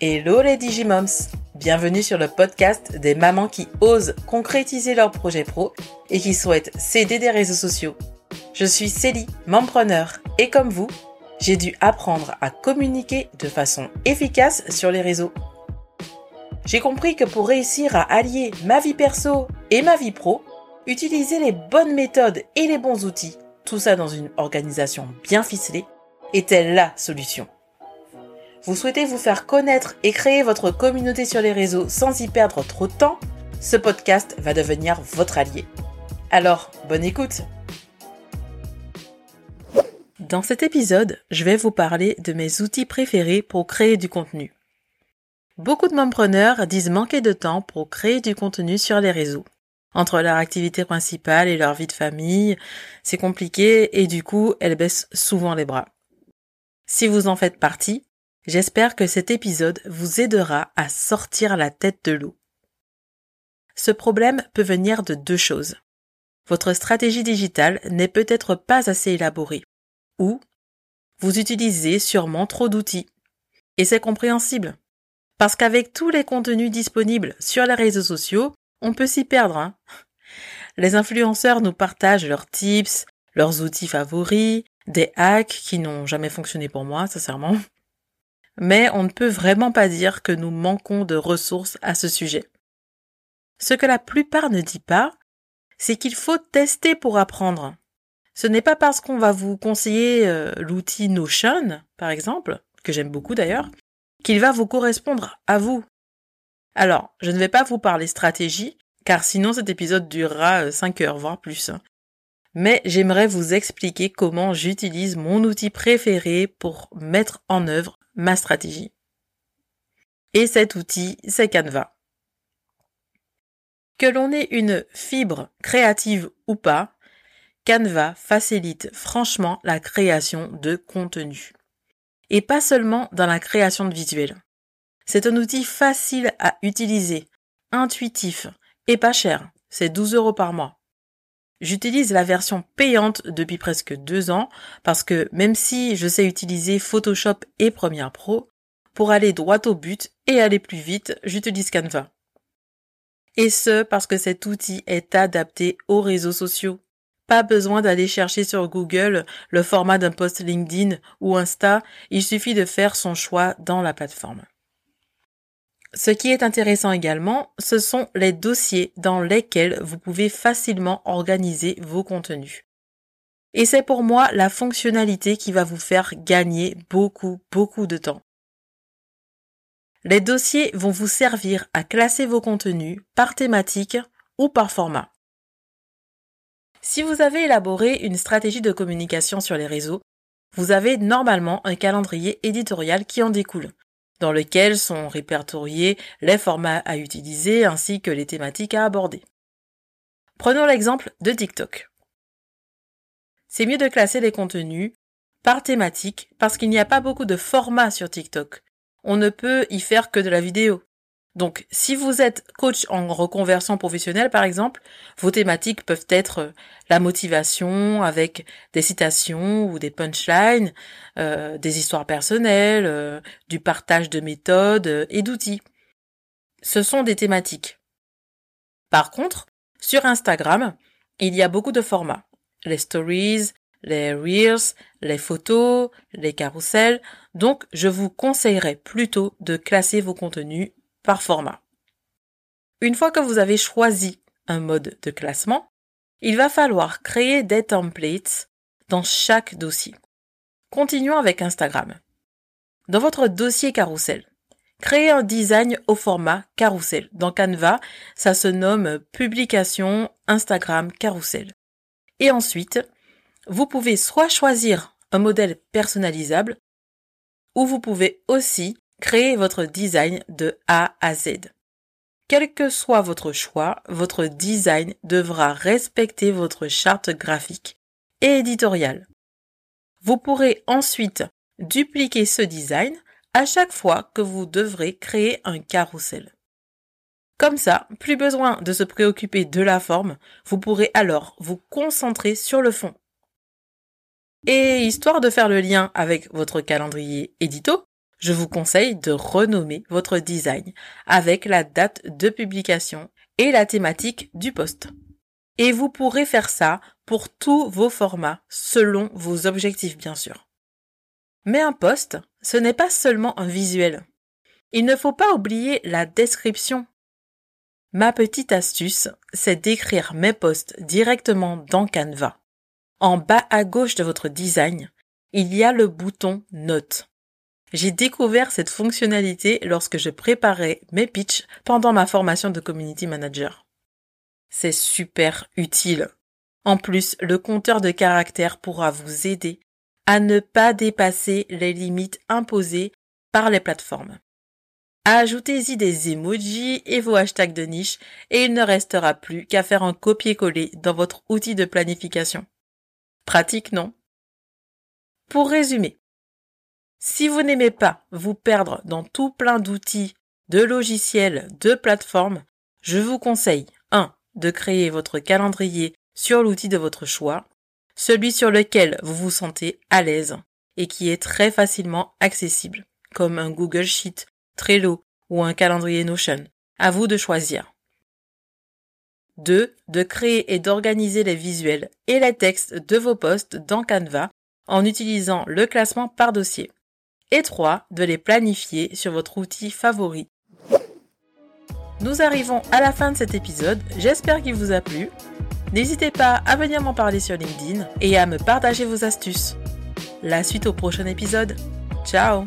Hello les Digimoms Bienvenue sur le podcast des mamans qui osent concrétiser leurs projets pro et qui souhaitent s'aider des réseaux sociaux. Je suis Célie, mompreneur, et comme vous, j'ai dû apprendre à communiquer de façon efficace sur les réseaux. J'ai compris que pour réussir à allier ma vie perso et ma vie pro, utiliser les bonnes méthodes et les bons outils, tout ça dans une organisation bien ficelée, était la solution. Vous souhaitez vous faire connaître et créer votre communauté sur les réseaux sans y perdre trop de temps? Ce podcast va devenir votre allié. Alors, bonne écoute Dans cet épisode, je vais vous parler de mes outils préférés pour créer du contenu. Beaucoup de mompreneurs disent manquer de temps pour créer du contenu sur les réseaux. Entre leur activité principale et leur vie de famille, c'est compliqué et du coup, elles baissent souvent les bras. Si vous en faites partie, J'espère que cet épisode vous aidera à sortir la tête de l'eau. Ce problème peut venir de deux choses. Votre stratégie digitale n'est peut-être pas assez élaborée, ou vous utilisez sûrement trop d'outils. Et c'est compréhensible. Parce qu'avec tous les contenus disponibles sur les réseaux sociaux, on peut s'y perdre. Hein. les influenceurs nous partagent leurs tips, leurs outils favoris, des hacks qui n'ont jamais fonctionné pour moi, sincèrement mais on ne peut vraiment pas dire que nous manquons de ressources à ce sujet. Ce que la plupart ne dit pas, c'est qu'il faut tester pour apprendre. Ce n'est pas parce qu'on va vous conseiller euh, l'outil Notion, par exemple, que j'aime beaucoup d'ailleurs, qu'il va vous correspondre à vous. Alors, je ne vais pas vous parler stratégie, car sinon cet épisode durera 5 euh, heures, voire plus. Mais j'aimerais vous expliquer comment j'utilise mon outil préféré pour mettre en œuvre ma stratégie. Et cet outil, c'est Canva. Que l'on ait une fibre créative ou pas, Canva facilite franchement la création de contenu. Et pas seulement dans la création de visuels. C'est un outil facile à utiliser, intuitif et pas cher. C'est 12 euros par mois. J'utilise la version payante depuis presque deux ans parce que même si je sais utiliser Photoshop et Premiere Pro, pour aller droit au but et aller plus vite, j'utilise Canva. Et ce parce que cet outil est adapté aux réseaux sociaux. Pas besoin d'aller chercher sur Google le format d'un post LinkedIn ou Insta, il suffit de faire son choix dans la plateforme. Ce qui est intéressant également, ce sont les dossiers dans lesquels vous pouvez facilement organiser vos contenus. Et c'est pour moi la fonctionnalité qui va vous faire gagner beaucoup, beaucoup de temps. Les dossiers vont vous servir à classer vos contenus par thématique ou par format. Si vous avez élaboré une stratégie de communication sur les réseaux, vous avez normalement un calendrier éditorial qui en découle dans lequel sont répertoriés les formats à utiliser ainsi que les thématiques à aborder. Prenons l'exemple de TikTok. C'est mieux de classer les contenus par thématique parce qu'il n'y a pas beaucoup de formats sur TikTok. On ne peut y faire que de la vidéo. Donc, si vous êtes coach en reconversion professionnelle, par exemple, vos thématiques peuvent être euh, la motivation avec des citations ou des punchlines, euh, des histoires personnelles, euh, du partage de méthodes et d'outils. Ce sont des thématiques. Par contre, sur Instagram, il y a beaucoup de formats. Les stories, les reels, les photos, les carousels. Donc, je vous conseillerais plutôt de classer vos contenus par format. Une fois que vous avez choisi un mode de classement, il va falloir créer des templates dans chaque dossier. Continuons avec Instagram. Dans votre dossier carrousel, créez un design au format carrousel. Dans Canva, ça se nomme publication Instagram carrousel. Et ensuite, vous pouvez soit choisir un modèle personnalisable, ou vous pouvez aussi Créez votre design de A à Z. Quel que soit votre choix, votre design devra respecter votre charte graphique et éditoriale. Vous pourrez ensuite dupliquer ce design à chaque fois que vous devrez créer un carrousel. Comme ça, plus besoin de se préoccuper de la forme, vous pourrez alors vous concentrer sur le fond. Et histoire de faire le lien avec votre calendrier édito, je vous conseille de renommer votre design avec la date de publication et la thématique du post. Et vous pourrez faire ça pour tous vos formats selon vos objectifs bien sûr. Mais un post, ce n'est pas seulement un visuel. Il ne faut pas oublier la description. Ma petite astuce, c'est d'écrire mes posts directement dans Canva. En bas à gauche de votre design, il y a le bouton Notes. J'ai découvert cette fonctionnalité lorsque je préparais mes pitchs pendant ma formation de community manager. C'est super utile. En plus, le compteur de caractères pourra vous aider à ne pas dépasser les limites imposées par les plateformes. Ajoutez-y des emojis et vos hashtags de niche et il ne restera plus qu'à faire un copier-coller dans votre outil de planification. Pratique, non? Pour résumer, si vous n'aimez pas vous perdre dans tout plein d'outils, de logiciels, de plateformes, je vous conseille 1. de créer votre calendrier sur l'outil de votre choix, celui sur lequel vous vous sentez à l'aise et qui est très facilement accessible, comme un Google Sheet, Trello ou un calendrier Notion. À vous de choisir. 2. De créer et d'organiser les visuels et les textes de vos posts dans Canva en utilisant le classement par dossier. Et 3. De les planifier sur votre outil favori. Nous arrivons à la fin de cet épisode, j'espère qu'il vous a plu. N'hésitez pas à venir m'en parler sur LinkedIn et à me partager vos astuces. La suite au prochain épisode. Ciao